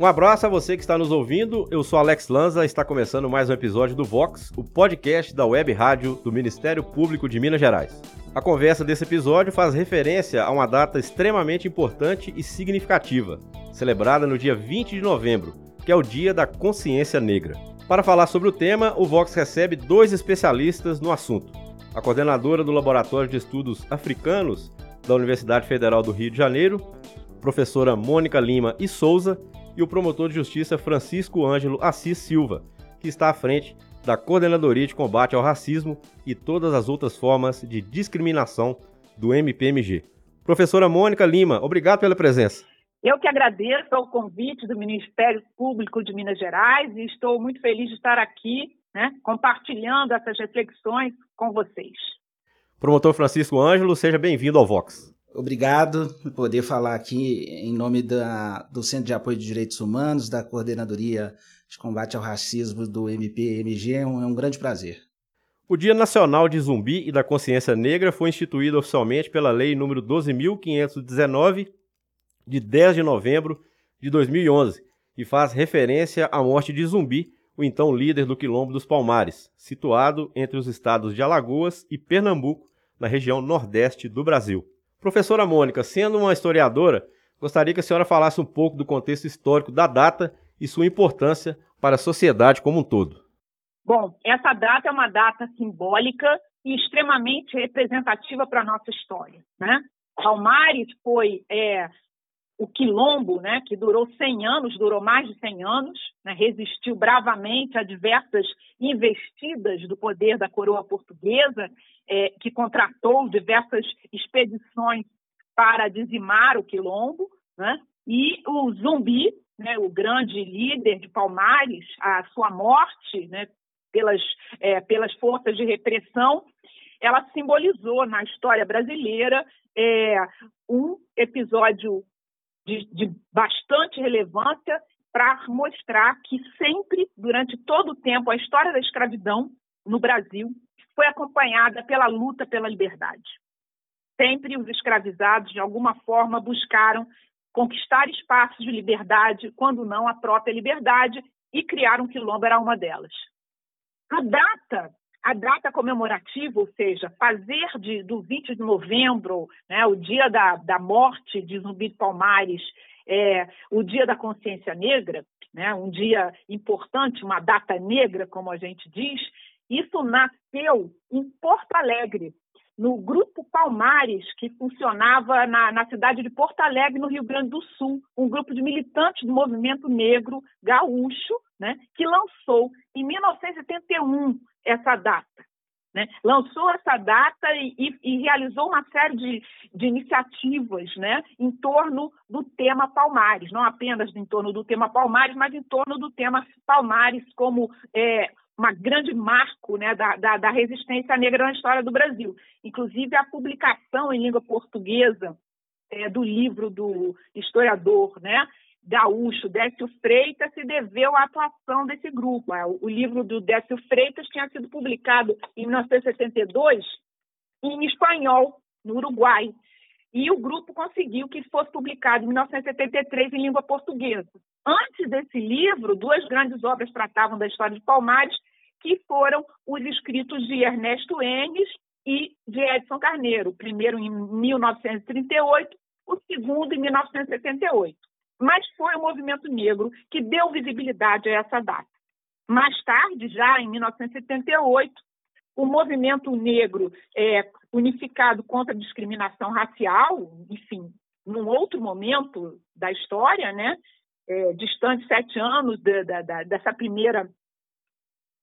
Um abraço a você que está nos ouvindo. Eu sou Alex Lanza, está começando mais um episódio do Vox, o podcast da Web Rádio do Ministério Público de Minas Gerais. A conversa desse episódio faz referência a uma data extremamente importante e significativa, celebrada no dia 20 de novembro, que é o Dia da Consciência Negra. Para falar sobre o tema, o Vox recebe dois especialistas no assunto. A coordenadora do Laboratório de Estudos Africanos da Universidade Federal do Rio de Janeiro, professora Mônica Lima e Souza, e o promotor de justiça Francisco Ângelo Assis Silva, que está à frente da Coordenadoria de Combate ao Racismo e todas as outras formas de discriminação do MPMG. Professora Mônica Lima, obrigado pela presença. Eu que agradeço ao convite do Ministério Público de Minas Gerais e estou muito feliz de estar aqui, né, compartilhando essas reflexões com vocês. Promotor Francisco Ângelo, seja bem-vindo ao Vox. Obrigado por poder falar aqui em nome da, do Centro de Apoio de Direitos Humanos, da Coordenadoria de Combate ao Racismo do MPMG. É um, é um grande prazer. O Dia Nacional de Zumbi e da Consciência Negra foi instituído oficialmente pela Lei nº 12.519, de 10 de novembro de 2011, e faz referência à morte de Zumbi, o então líder do Quilombo dos Palmares, situado entre os estados de Alagoas e Pernambuco, na região nordeste do Brasil. Professora Mônica, sendo uma historiadora, gostaria que a senhora falasse um pouco do contexto histórico da data e sua importância para a sociedade como um todo. Bom, essa data é uma data simbólica e extremamente representativa para a nossa história. Né? Palmares foi é, o quilombo, né, que durou 100 anos, durou mais de 100 anos, né, resistiu bravamente a diversas investidas do poder da coroa portuguesa, é, que contratou diversas expedições para dizimar o quilombo, né, e o Zumbi, né, o grande líder de Palmares, a sua morte né, pelas, é, pelas forças de repressão, ela simbolizou na história brasileira é, um episódio de, de bastante relevância para mostrar que sempre, durante todo o tempo, a história da escravidão no Brasil foi acompanhada pela luta pela liberdade. Sempre os escravizados, de alguma forma, buscaram conquistar espaços de liberdade, quando não a própria liberdade, e criar um quilombo era uma delas. A data a data comemorativa, ou seja, fazer de, do 20 de novembro, né, o dia da, da morte de Zumbi de Palmares, é, o dia da consciência negra, né, um dia importante, uma data negra, como a gente diz, isso nasceu em Porto Alegre, no Grupo Palmares, que funcionava na, na, cidade de Porto Alegre, no Rio Grande do Sul, um grupo de militantes do movimento negro gaúcho, né, que lançou em 1971 essa data. Né? Lançou essa data e, e, e, realizou uma série de, de iniciativas né, em torno do tema Palmares, não apenas em torno do tema Palmares, mas em torno do tema Palmares como é, uma grande marco né, da, da, da, resistência negra na história do Brasil. Inclusive, a publicação em língua portuguesa é, do livro do historiador né, gaúcho Décio Freitas se deveu à atuação desse grupo. É, o livro do Décio Freitas tinha sido publicado em 1972 em espanhol, no Uruguai, e o grupo conseguiu que fosse publicado em 1973 em língua portuguesa. Antes desse livro, duas grandes obras tratavam da história de Palmares, que foram os escritos de Ernesto Enes e de Edson Carneiro, o primeiro em 1938, o segundo em 1978 mas foi o movimento negro que deu visibilidade a essa data. Mais tarde, já em 1978, o movimento negro é, unificado contra a discriminação racial, enfim, num outro momento da história, né, é, distante sete anos de, de, de, dessa primeira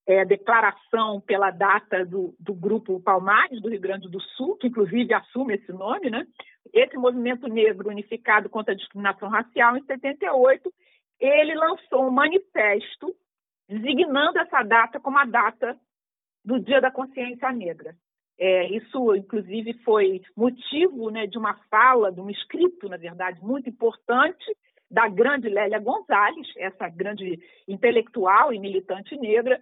é, declaração pela data do, do Grupo Palmares, do Rio Grande do Sul, que inclusive assume esse nome, né? esse movimento negro unificado contra a discriminação racial, em 78, ele lançou um manifesto designando essa data como a data do Dia da Consciência Negra. É, isso, inclusive, foi motivo né, de uma fala, de um escrito, na verdade, muito importante da grande Lélia Gonzalez, essa grande intelectual e militante negra,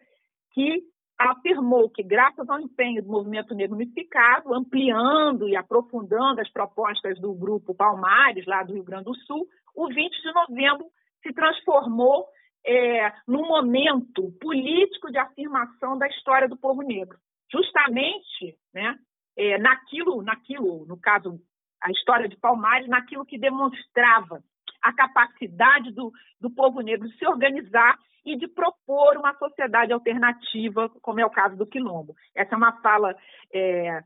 que afirmou que, graças ao empenho do movimento negro unificado, ampliando e aprofundando as propostas do grupo Palmares, lá do Rio Grande do Sul, o 20 de novembro se transformou é, num momento político de afirmação da história do povo negro. Justamente né, é, naquilo, naquilo, no caso, a história de Palmares, naquilo que demonstrava a capacidade do, do povo negro de se organizar e de propor uma sociedade alternativa, como é o caso do Quilombo. Essa é uma fala é,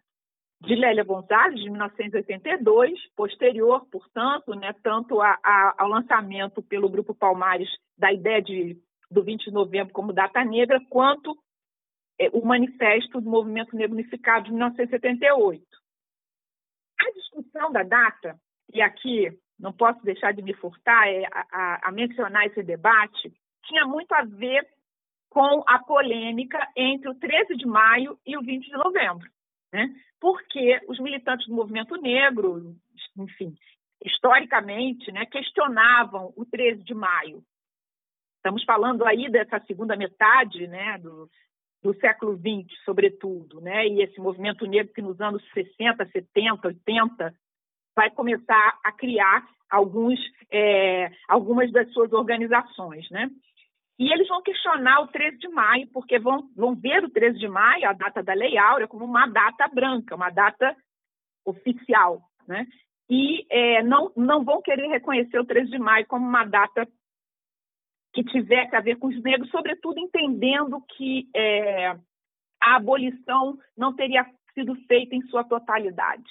de Lélia Gonzalez, de 1982, posterior, portanto, né, tanto a, a, ao lançamento pelo Grupo Palmares da ideia de, do 20 de novembro como data negra, quanto é, o Manifesto do Movimento Negro Unificado de 1978. A discussão da data, e aqui não posso deixar de me furtar é, a, a mencionar esse debate, tinha muito a ver com a polêmica entre o 13 de maio e o 20 de novembro. Né? Porque os militantes do movimento negro, enfim, historicamente, né, questionavam o 13 de maio. Estamos falando aí dessa segunda metade né, do, do século XX, sobretudo, né? e esse movimento negro que nos anos 60, 70, 80 vai começar a criar alguns, é, algumas das suas organizações. Né? E eles vão questionar o 13 de maio, porque vão, vão ver o 13 de maio, a data da Lei Áurea, como uma data branca, uma data oficial. Né? E é, não, não vão querer reconhecer o 13 de maio como uma data que tivesse a ver com os negros, sobretudo entendendo que é, a abolição não teria sido feita em sua totalidade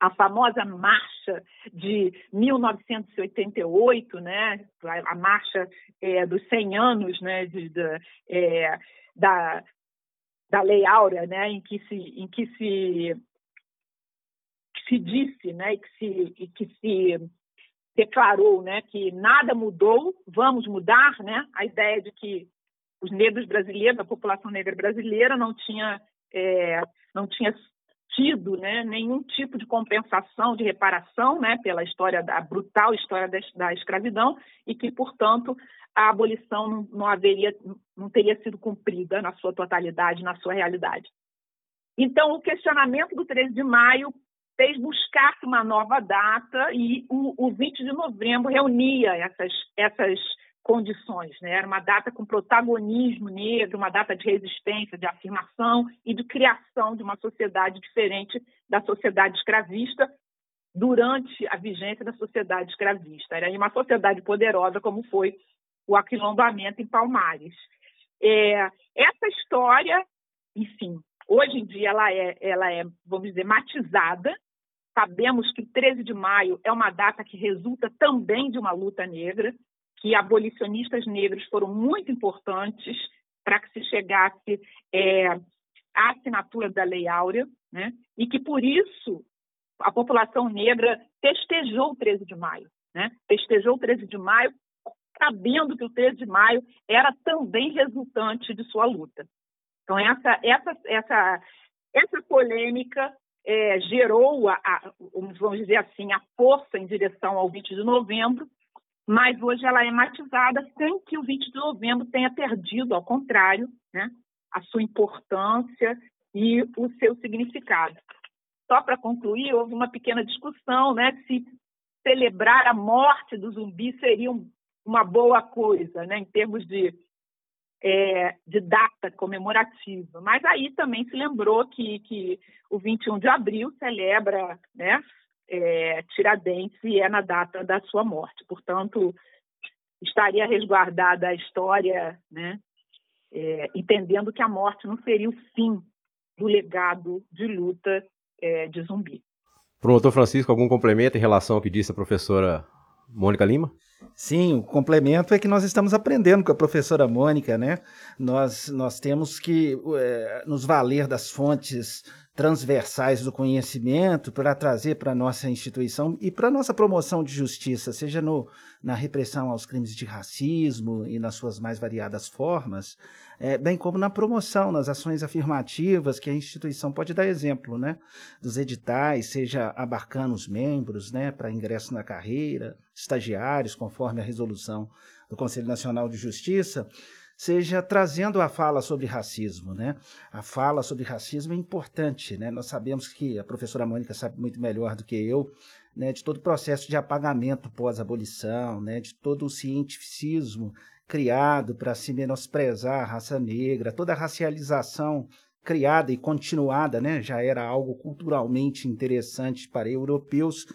a famosa marcha de 1988, né, a marcha é, dos 100 anos né, de, de, é, da, da Lei Áurea, né, em que se, em que se, que se disse né, que se, que se declarou né, que nada mudou, vamos mudar, né, a ideia de que os negros brasileiros, a população negra brasileira não tinha, é, não tinha tido né, nenhum tipo de compensação, de reparação né, pela história da brutal história da, da escravidão e que, portanto, a abolição não, não, haveria, não teria sido cumprida na sua totalidade, na sua realidade. Então, o questionamento do 13 de maio fez buscar uma nova data e o, o 20 de novembro reunia essas, essas condições. Né? Era uma data com protagonismo negro, uma data de resistência, de afirmação e de criação de uma sociedade diferente da sociedade escravista durante a vigência da sociedade escravista. Era uma sociedade poderosa como foi o aquilombamento em Palmares. É, essa história, enfim, hoje em dia ela é, ela é, vamos dizer, matizada. Sabemos que 13 de maio é uma data que resulta também de uma luta negra, que abolicionistas negros foram muito importantes para que se chegasse é, à assinatura da Lei Áurea, né? e que, por isso, a população negra festejou o 13 de maio. Né? Festejou o 13 de maio, sabendo que o 13 de maio era também resultante de sua luta. Então, essa, essa, essa, essa polêmica é, gerou, a, a, vamos dizer assim, a força em direção ao 20 de novembro, mas hoje ela é matizada sem que o 20 de novembro tenha perdido, ao contrário, né, a sua importância e o seu significado. Só para concluir, houve uma pequena discussão né, se celebrar a morte do zumbi seria um, uma boa coisa, né, em termos de, é, de data comemorativa. Mas aí também se lembrou que, que o 21 de abril celebra né, é, Tiradentes e é na data da sua morte. Portanto, estaria resguardada a história, né, é, entendendo que a morte não seria o fim do legado de luta é, de zumbi. Promotor Francisco, algum complemento em relação ao que disse a professora Mônica Lima? Sim, o complemento é que nós estamos aprendendo com a professora Mônica, né? Nós, nós temos que é, nos valer das fontes transversais do conhecimento para trazer para a nossa instituição e para a nossa promoção de justiça, seja no, na repressão aos crimes de racismo e nas suas mais variadas formas, é, bem como na promoção, nas ações afirmativas que a instituição pode dar exemplo, né? Dos editais, seja abarcando os membros, né, para ingresso na carreira, estagiários, conforme a resolução do Conselho Nacional de Justiça, seja trazendo a fala sobre racismo, né? A fala sobre racismo é importante, né? Nós sabemos que a professora Mônica sabe muito melhor do que eu, né? De todo o processo de apagamento pós-abolição, né? De todo o cientificismo criado para se menosprezar a raça negra, toda a racialização criada e continuada, né? Já era algo culturalmente interessante para europeus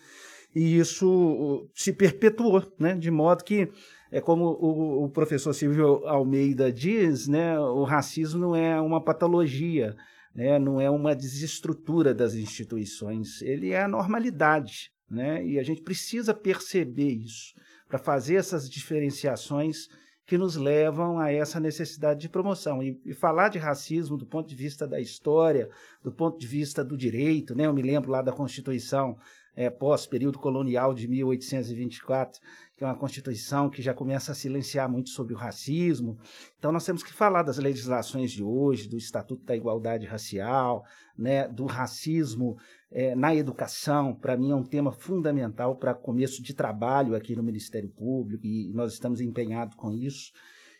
e isso se perpetuou, né? De modo que é como o, o, professor Silvio Almeida diz, né? O racismo não é uma patologia, né? Não é uma desestrutura das instituições, ele é a normalidade, né? E a gente precisa perceber isso para fazer essas diferenciações que nos levam a essa necessidade de promoção. E, e, falar de racismo do ponto de vista da história, do ponto de vista do direito, né? eu me lembro lá da Constituição é, pós-período colonial de 1824, que é uma Constituição que já começa a silenciar muito sobre o racismo. Então, nós temos que falar das legislações de hoje, do Estatuto da Igualdade Racial, né, do racismo é, na educação. Para mim, é um tema fundamental para começo de trabalho aqui no Ministério Público e nós estamos empenhados com isso.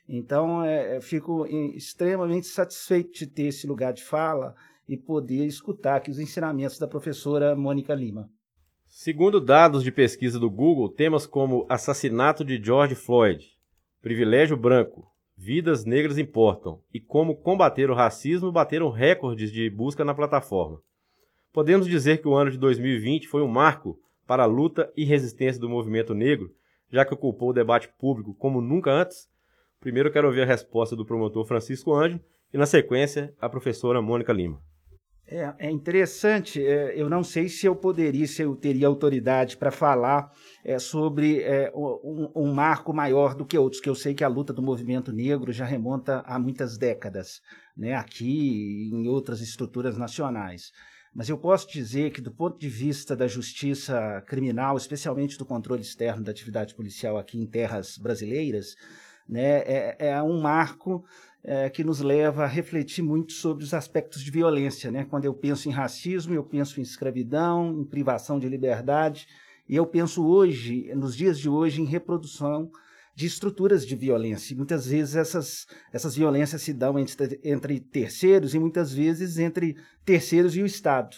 Então, é, fico extremamente satisfeito de ter esse lugar de fala e poder escutar aqui os ensinamentos da professora Mônica Lima. Segundo dados de pesquisa do Google, temas como assassinato de George Floyd, privilégio branco, vidas negras importam e como combater o racismo bateram recordes de busca na plataforma. Podemos dizer que o ano de 2020 foi um marco para a luta e resistência do movimento negro, já que ocupou o debate público como nunca antes? Primeiro quero ouvir a resposta do promotor Francisco Anjo e, na sequência, a professora Mônica Lima. É, é interessante, é, eu não sei se eu poderia, se eu teria autoridade para falar é, sobre é, um, um, marco maior do que outros, que eu sei que a luta do movimento negro já remonta a muitas décadas, né, aqui e em outras estruturas nacionais. Mas eu posso dizer que, do ponto de vista da justiça criminal, especialmente do controle externo da atividade policial aqui em terras brasileiras, né, é, é um marco é, que nos leva a refletir muito sobre os aspectos de violência. Né? Quando eu penso em racismo, eu penso em escravidão, em privação de liberdade, e eu penso hoje, nos dias de hoje, em reprodução de estruturas de violência. E muitas vezes essas, essas violências se dão entre, entre terceiros e muitas vezes entre terceiros e o Estado.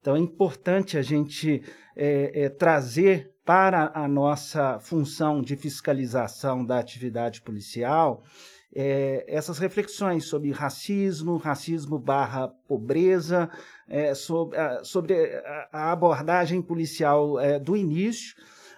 Então é importante a gente é, é, trazer para a nossa função de fiscalização da atividade policial é, essas reflexões sobre racismo, racismo barra pobreza, é, sobre, sobre, a abordagem policial é, do início,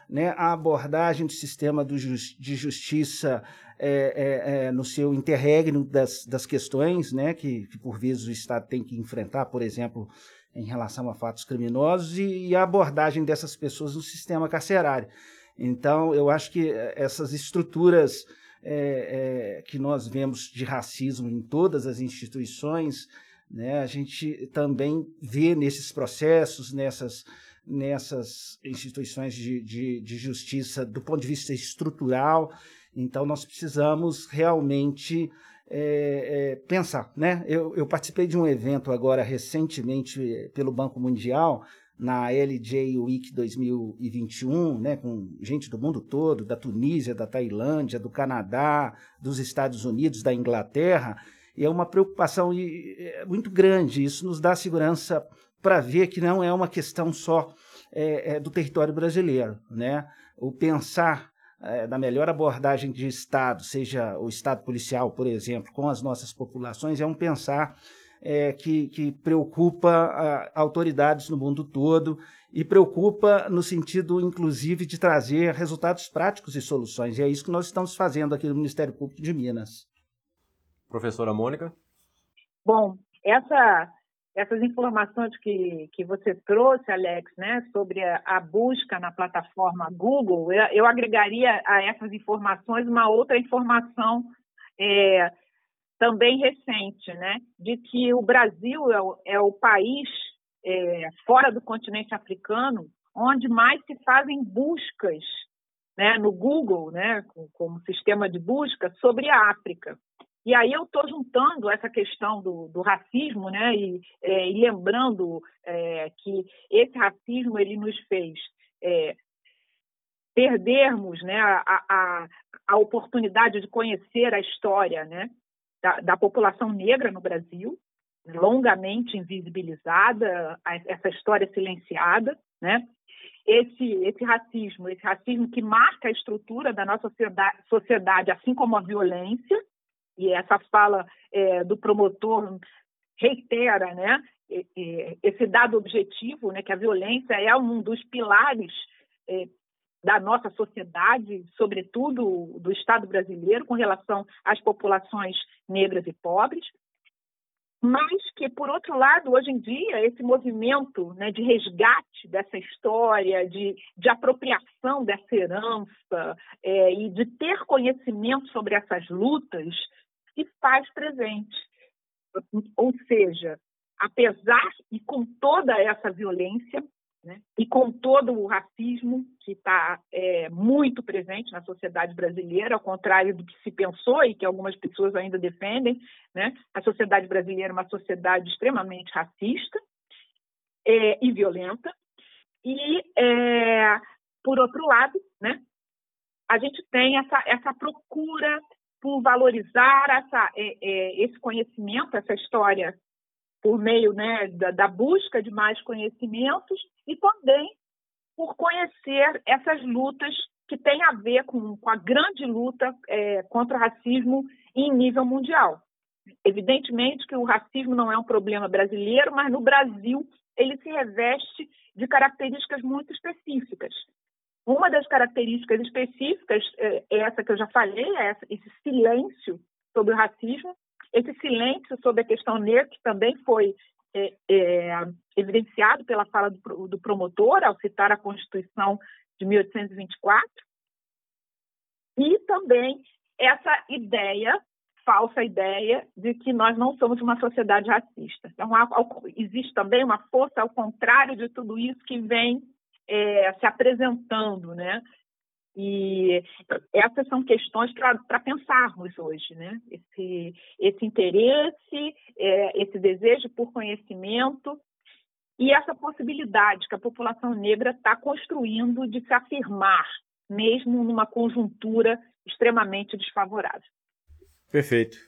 né, a abordagem do sistema do de justiça é, é, é, no seu interregno das, das questões né, que, que, por vezes, o Estado tem que enfrentar, por exemplo, em relação a fatos criminosos, e, e a abordagem dessas pessoas no sistema carcerário. Então, eu acho que essas estruturas é, é, que nós vemos de racismo em todas as instituições, né, a gente também vê nesses processos, nessas, nessas instituições de, de, de justiça do ponto de vista estrutural. Então, nós precisamos realmente é, é, pensar. Né? Eu, eu, participei de um evento agora recentemente pelo Banco Mundial, na LJ Week 2021, né, com gente do mundo todo, da Tunísia, da Tailândia, do Canadá, dos Estados Unidos, da Inglaterra, e é uma preocupação é, muito grande. Isso nos dá segurança para ver que não é uma questão só é, é, do território brasileiro. Né? O pensar é, da melhor abordagem de Estado, seja o Estado policial, por exemplo, com as nossas populações, é um pensar é, que, que, preocupa a, autoridades no mundo todo e preocupa no sentido, inclusive, de trazer resultados práticos e soluções. E é isso que nós estamos fazendo aqui no Ministério Público de Minas. Professora Mônica? Bom, essa, essas informações que, que você trouxe, Alex, né, sobre a, a busca na plataforma Google, eu, eu, agregaria a essas informações uma outra informação é, também recente, né, de que o Brasil é o, é o país é, fora do continente africano onde mais se fazem buscas né, no Google, né, como sistema de busca, sobre a África. E aí eu estou juntando essa questão do, do racismo, né, e, é, e lembrando é, que esse racismo ele nos fez é, perdermos né, a, a, a oportunidade de conhecer a história né, da, da população negra no Brasil, longamente invisibilizada, essa história silenciada, né? Esse, esse racismo, esse racismo que marca a estrutura da nossa sociedade, sociedade assim como a violência, e essa fala é, do promotor reitera, né? Esse dado objetivo, né, que a violência é um dos pilares é, da nossa sociedade, sobretudo do Estado brasileiro, com relação às populações negras e pobres, mas que, por outro lado, hoje em dia, esse movimento né, de resgate dessa história, de, de apropriação dessa herança é, e de ter conhecimento sobre essas lutas, se faz presente. Ou seja, apesar e com toda essa violência, né? E com todo o racismo que está é, muito presente na sociedade brasileira, ao contrário do que se pensou e que algumas pessoas ainda defendem, né? a sociedade brasileira é uma sociedade extremamente racista é, e violenta. E, é, por outro lado, né? a gente tem essa, essa procura por valorizar essa, é, é, esse conhecimento, essa história por meio né, da, da, busca de mais conhecimentos e também por conhecer essas lutas que têm a ver com, com a grande luta é, contra o racismo em nível mundial. Evidentemente que o racismo não é um problema brasileiro, mas no Brasil ele se reveste de características muito específicas. Uma das características específicas é, é essa que eu já falei, é esse silêncio sobre o racismo, esse silêncio sobre a questão negra, que também foi é, é, evidenciado pela fala do, do, promotor, ao citar a Constituição de 1824, e também essa ideia, falsa ideia, de que nós não somos uma sociedade racista. Então, há, existe também uma força ao contrário de tudo isso que vem é, se apresentando, né? E essas são questões para pensarmos hoje, né? Esse, esse interesse, é, esse desejo por conhecimento e essa possibilidade que a população negra está construindo de se afirmar, mesmo numa conjuntura extremamente desfavorável. Perfeito.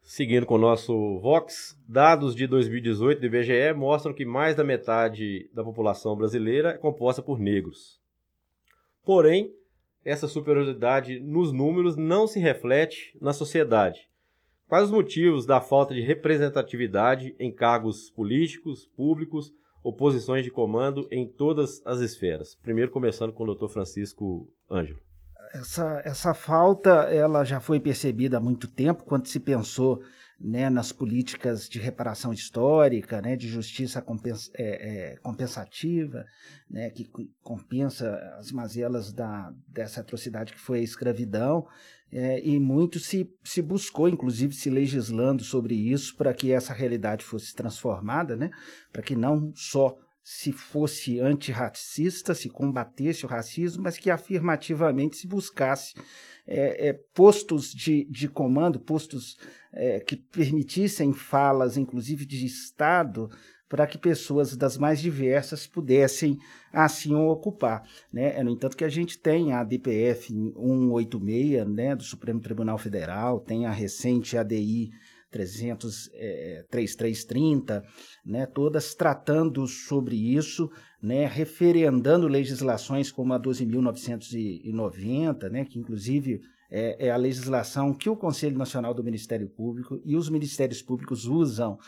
Seguindo com o nosso Vox, dados de 2018 do IBGE mostram que mais da metade da população brasileira é composta por negros. Porém, essa superioridade nos números não se reflete na sociedade. Quais os motivos da falta de representatividade em cargos políticos, públicos ou posições de comando em todas as esferas? Primeiro começando com o Dr. Francisco Ângelo. Essa, essa falta ela já foi percebida há muito tempo, quando se pensou né, nas políticas de reparação histórica, né, de justiça é, é, compensativa, né, que compensa as mazelas da, dessa atrocidade que foi a escravidão, é, e muito se, se buscou, inclusive se legislando sobre isso para que essa realidade fosse transformada, né, para que não só se fosse antirracista, se combatesse o racismo, mas que afirmativamente se buscasse é, é, postos de, de comando, postos é, que permitissem falas, inclusive de Estado, para que pessoas das mais diversas pudessem assim ocupar. Né? É, no entanto, que a gente tem a DPF 186 né, do Supremo Tribunal Federal, tem a recente ADI 300, é, 3330, né, todas tratando sobre isso, né, referendando legislações como a 12.990, né, que inclusive é, é, a legislação que o Conselho Nacional do Ministério Público e os ministérios públicos usam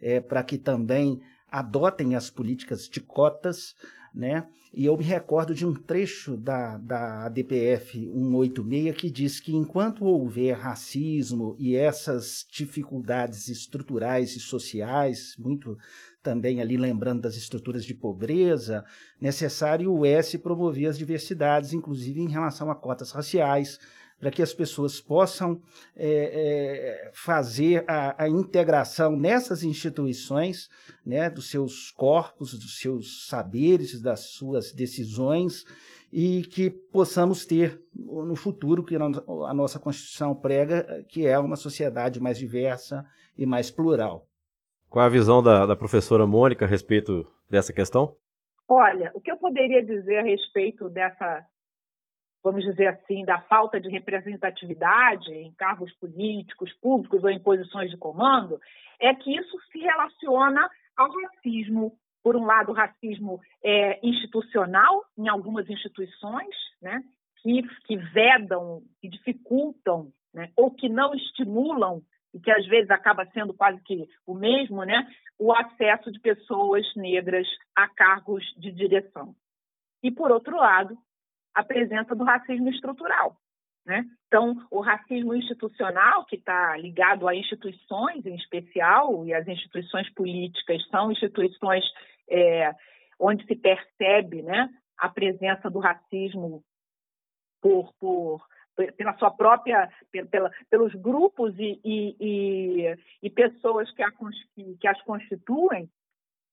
é, para que também adotem as políticas de cotas, né? E eu me recordo de um trecho da, da DPF 186 que diz que enquanto houver racismo e essas dificuldades estruturais e sociais, muito também ali lembrando das estruturas de pobreza, necessário é se promover as diversidades, inclusive em relação a cotas raciais, para que as pessoas possam é, é, fazer a, a, integração nessas instituições, né, dos seus corpos, dos seus saberes, das suas decisões, e que possamos ter no futuro, que a nossa Constituição prega, que é uma sociedade mais diversa e mais plural. Qual é a visão da, da professora Mônica a respeito dessa questão? Olha, o que eu poderia dizer a respeito dessa vamos dizer assim, da falta de representatividade em cargos políticos, públicos ou em posições de comando, é que isso se relaciona ao racismo. Por um lado, o racismo é, institucional em algumas instituições, né, que, que vedam, que dificultam né, ou que não estimulam e que às vezes acaba sendo quase que o mesmo, né, o acesso de pessoas negras a cargos de direção. E, por outro lado, a presença do racismo estrutural. Né? Então, o racismo institucional, que está ligado a instituições em especial, e as instituições políticas são instituições é, onde se percebe né, a presença do racismo por, por, pela sua própria, pela, pelos grupos e, e, e, e pessoas que, a, que as constituem,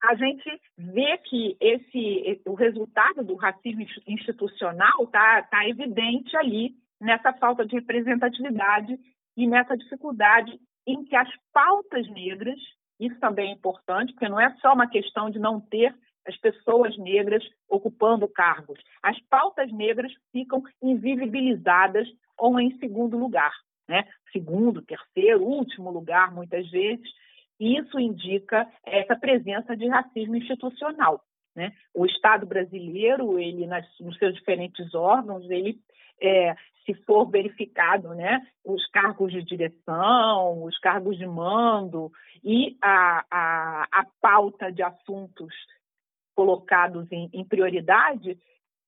a gente vê que esse o resultado do racismo institucional está tá evidente ali nessa falta de representatividade e nessa dificuldade em que as pautas negras, isso também é importante, porque não é só uma questão de não ter as pessoas negras ocupando cargos. As pautas negras ficam invisibilizadas ou em segundo lugar, né? Segundo, terceiro, último lugar, muitas vezes, isso indica essa presença de racismo institucional. Né? O Estado brasileiro, ele nas, nos seus diferentes órgãos, ele é, se for verificado, né, os cargos de direção, os cargos de mando e a, a, a pauta de assuntos colocados em, em prioridade,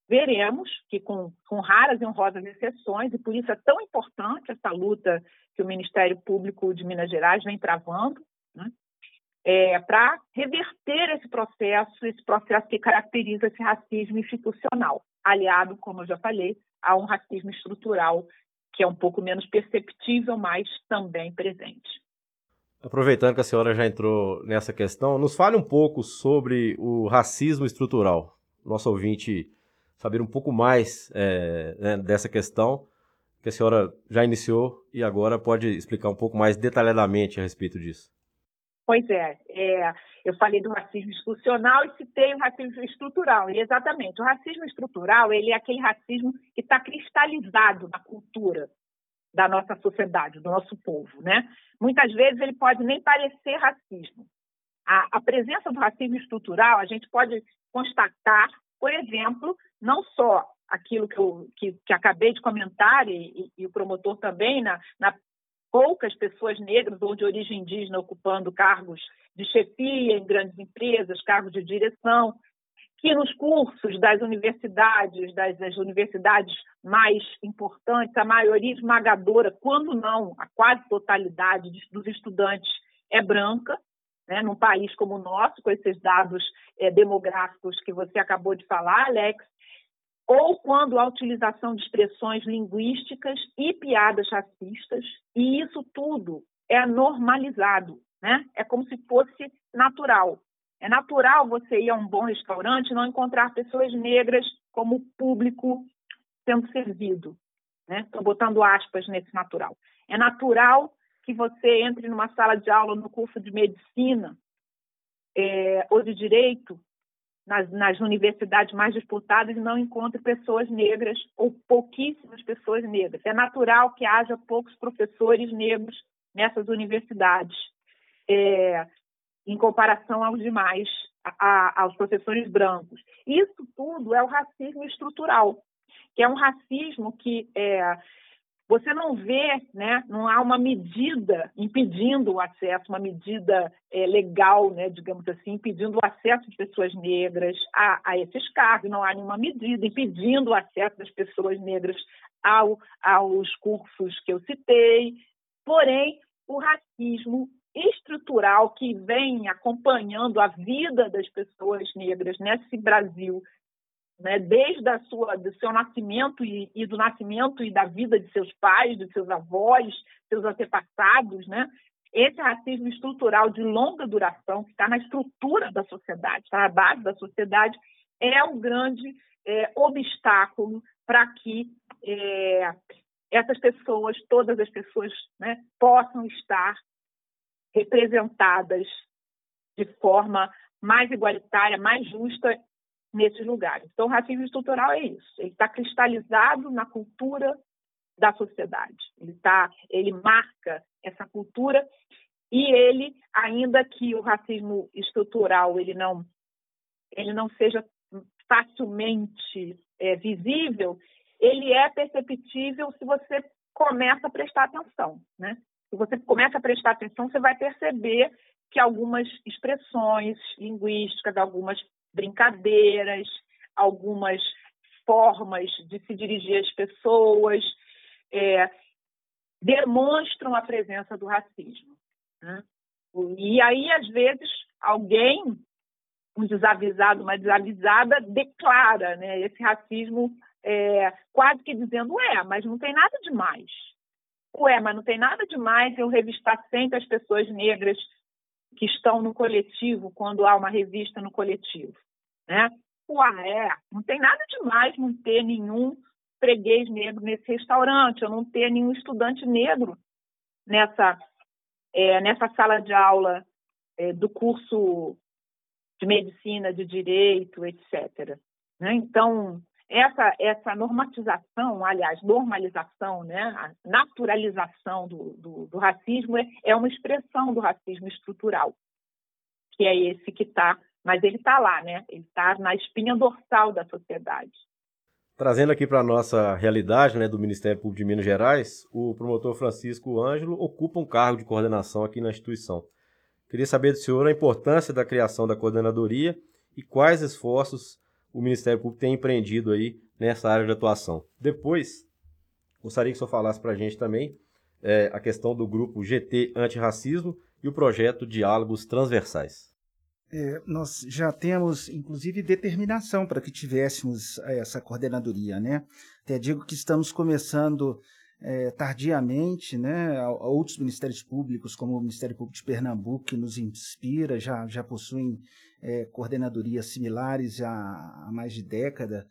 veremos que, com, com, raras e honrosas exceções, e por isso é tão importante essa luta que o Ministério Público de Minas Gerais vem travando, né? É, para reverter esse processo, esse processo que caracteriza esse racismo institucional, aliado, como eu já falei, a um racismo estrutural que é um pouco menos perceptível, mas também presente. Aproveitando que a senhora já entrou nessa questão, nos fale um pouco sobre o racismo estrutural. Nosso ouvinte saber um pouco mais é, né, dessa questão que a senhora já iniciou e agora pode explicar um pouco mais detalhadamente a respeito disso. Pois é, é, eu falei do racismo institucional e citei o racismo estrutural. E exatamente, o racismo estrutural ele é aquele racismo que está cristalizado na cultura da nossa sociedade, do nosso povo, né? Muitas vezes ele pode nem parecer racismo. A, a presença do racismo estrutural a gente pode constatar, por exemplo, não só aquilo que, eu, que, que acabei de comentar e, e, e, o promotor também na, na poucas pessoas negras ou de origem indígena ocupando cargos de chefia em grandes empresas, cargos de direção, que nos cursos das universidades, das, das, universidades mais importantes, a maioria esmagadora, quando não a quase totalidade dos estudantes é branca, né, num país como o nosso, com esses dados é, demográficos que você acabou de falar, Alex, ou quando a utilização de expressões linguísticas e piadas racistas, e isso tudo é normalizado, né? É como se fosse natural. É natural você ir a um bom restaurante e não encontrar pessoas negras como público sendo servido, né? Estou botando aspas nesse natural. É natural que você entre numa sala de aula no curso de medicina é, ou de direito nas, nas, universidades mais disputadas não encontre pessoas negras ou pouquíssimas pessoas negras. É natural que haja poucos professores negros nessas universidades, é, em comparação aos demais, a, a, aos professores brancos. Isso tudo é o racismo estrutural, que é um racismo que é, você não vê, né, não há uma medida impedindo o acesso, uma medida é, legal, né, digamos assim, impedindo o acesso de pessoas negras a, a, esses cargos, não há nenhuma medida impedindo o acesso das pessoas negras ao, aos cursos que eu citei. Porém, o racismo estrutural que vem acompanhando a vida das pessoas negras nesse Brasil né, desde a sua, do seu nascimento e, e, do nascimento e da vida de seus pais, de seus avós, seus antepassados, né, esse racismo estrutural de longa duração, que está na estrutura da sociedade, está na base da sociedade, é o grande é, obstáculo para que é, essas pessoas, todas as pessoas, né, possam estar representadas de forma mais igualitária, mais justa nesses lugares. Então, o racismo estrutural é isso. Ele está cristalizado na cultura da sociedade. Ele tá, ele marca essa cultura e ele, ainda que o racismo estrutural ele não ele não seja facilmente é, visível, ele é perceptível se você começa a prestar atenção, né? Se você começa a prestar atenção, você vai perceber que algumas expressões linguísticas, algumas brincadeiras, algumas formas de se dirigir às pessoas é, demonstram a presença do racismo. Né? E aí, às vezes, alguém, um desavisado, uma desavisada, declara né, esse racismo é, quase que dizendo, é, mas não tem nada demais. Ué, mas não tem nada demais eu revistar sempre as pessoas negras que estão no coletivo, quando há uma revista no coletivo, né? Ué, é, não tem nada demais não ter nenhum freguês negro nesse restaurante, ou não ter nenhum estudante negro nessa, é, nessa sala de aula é, do curso de medicina, de direito, etc. Né? Então, essa, essa normatização, aliás, normalização, né, a naturalização do, do, do racismo é, é, uma expressão do racismo estrutural, que é esse que está, mas ele está lá, né? ele está na espinha dorsal da sociedade. Trazendo aqui para a nossa realidade né, do Ministério Público de Minas Gerais, o promotor Francisco Ângelo ocupa um cargo de coordenação aqui na instituição. Queria saber do senhor a importância da criação da coordenadoria e quais esforços o Ministério Público tem empreendido aí nessa área de atuação. Depois, gostaria que o senhor falasse para a gente também é, a questão do grupo GT Antirracismo e o projeto Diálogos Transversais. É, nós já temos, inclusive, determinação para que tivéssemos essa coordenadoria, né? Até digo que estamos começando é, tardiamente, né, outros ministérios públicos, como o Ministério Público de Pernambuco, que nos inspira, já, já possuem é, coordenadorias similares já há mais de década.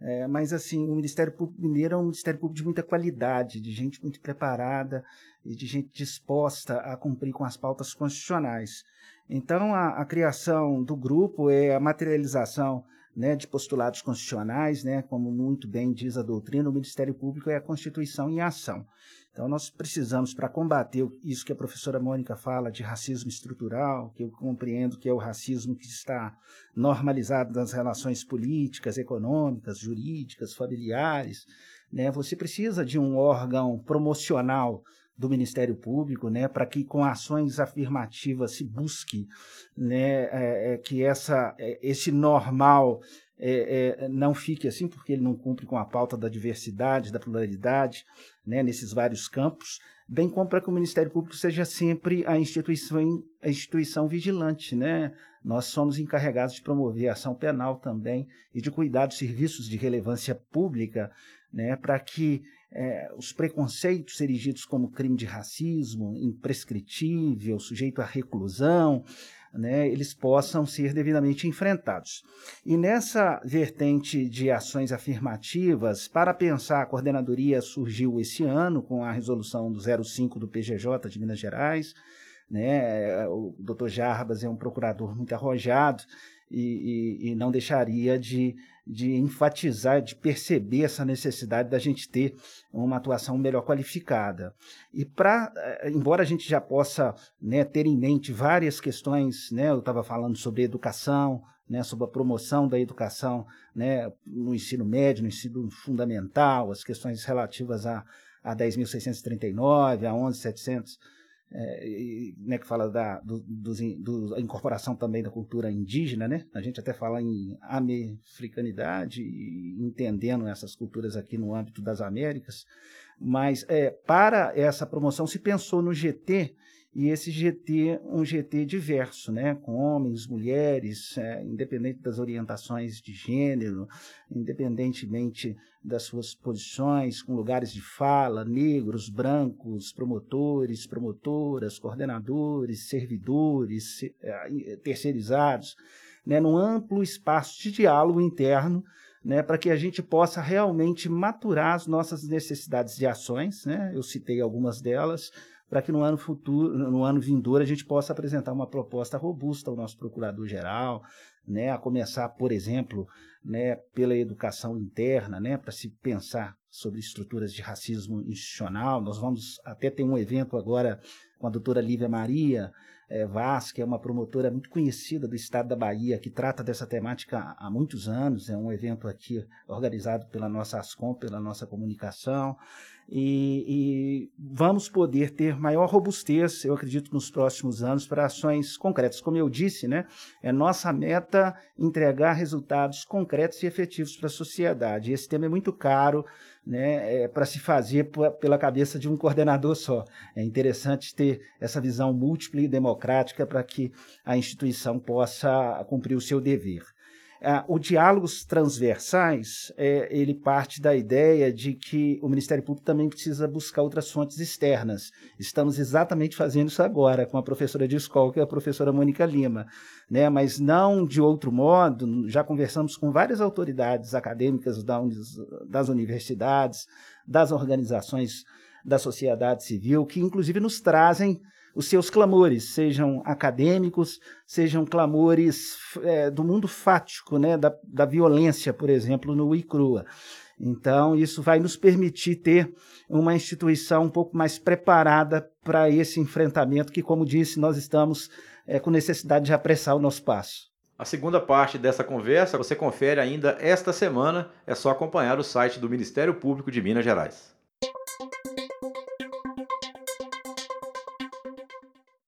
É, mas, assim, o Ministério Público Mineiro é um Ministério Público de muita qualidade, de gente muito preparada e de gente disposta a cumprir com as pautas constitucionais. Então, a, a criação do grupo é a materialização né, de postulados constitucionais, né, como muito bem diz a doutrina, o Ministério Público é a Constituição em ação. Então, nós precisamos, para combater isso que a professora Mônica fala de racismo estrutural, que eu compreendo que é o racismo que está normalizado nas relações políticas, econômicas, jurídicas, familiares, né, você precisa de um órgão promocional do Ministério Público, né, para que com ações afirmativas se busque né, é, é, que essa, é, esse normal é, é, não fique assim, porque ele não cumpre com a pauta da diversidade, da pluralidade, né, nesses vários campos, bem como para que o Ministério Público seja sempre a instituição, a instituição vigilante. Né? Nós somos encarregados de promover a ação penal também e de cuidar dos serviços de relevância pública né, para que é, os preconceitos erigidos como crime de racismo, imprescritível, sujeito à reclusão, né, eles possam ser devidamente enfrentados. E nessa vertente de ações afirmativas, para pensar, a coordenadoria surgiu esse ano com a resolução do 05 do PGJ de Minas Gerais. Né, o doutor Jarbas é um procurador muito arrojado e, e, e não deixaria de de enfatizar, de perceber essa necessidade da gente ter uma atuação melhor qualificada. E para, eh, embora a gente já possa né, ter em mente várias questões, né, eu estava falando sobre educação, né, sobre a promoção da educação né, no ensino médio, no ensino fundamental, as questões relativas a, a 10.639, a 11.700, é, e, né, que fala da do, do, incorporação também da cultura indígena, né? A gente até fala em americanidade, entendendo essas culturas aqui no âmbito das Américas, mas é, para essa promoção se pensou no GT e esse GT, um GT diverso, né, com homens, mulheres, é, independente das orientações de gênero, independentemente das suas posições, com lugares de fala, negros, brancos, promotores, promotoras, coordenadores, servidores, é, terceirizados, né, num amplo espaço de diálogo interno, né, para que a gente possa realmente maturar as nossas necessidades de ações, né, eu citei algumas delas, para que no ano futuro, no ano vindouro, a gente possa apresentar uma proposta robusta ao nosso procurador-geral, né, a começar, por exemplo, né, pela educação interna, né, para se pensar sobre estruturas de racismo institucional. Nós vamos até ter um evento agora com a doutora Lívia Maria é, Vaz, que é uma promotora muito conhecida do estado da Bahia, que trata dessa temática há muitos anos. É um evento aqui organizado pela nossa Ascom, pela nossa comunicação. E, e, vamos poder ter maior robustez, eu acredito, nos próximos anos para ações concretas. Como eu disse, né, é nossa meta entregar resultados concretos e efetivos para a sociedade. Esse tema é muito caro né, é, para se fazer pela cabeça de um coordenador só. É interessante ter essa visão múltipla e democrática para que a instituição possa cumprir o seu dever. Ah, o diálogos transversais, é, ele parte da ideia de que o Ministério Público também precisa buscar outras fontes externas. Estamos exatamente fazendo isso agora com a professora de escola, que é a professora Mônica Lima, né? mas não de outro modo, já conversamos com várias autoridades acadêmicas das universidades, das organizações da sociedade civil, que inclusive nos trazem os seus clamores, sejam acadêmicos, sejam clamores é, do mundo fático, né, da, da violência, por exemplo, no ICRUA. Então, isso vai nos permitir ter uma instituição um pouco mais preparada para esse enfrentamento, que, como disse, nós estamos é, com necessidade de apressar o nosso passo. A segunda parte dessa conversa você confere ainda esta semana, é só acompanhar o site do Ministério Público de Minas Gerais.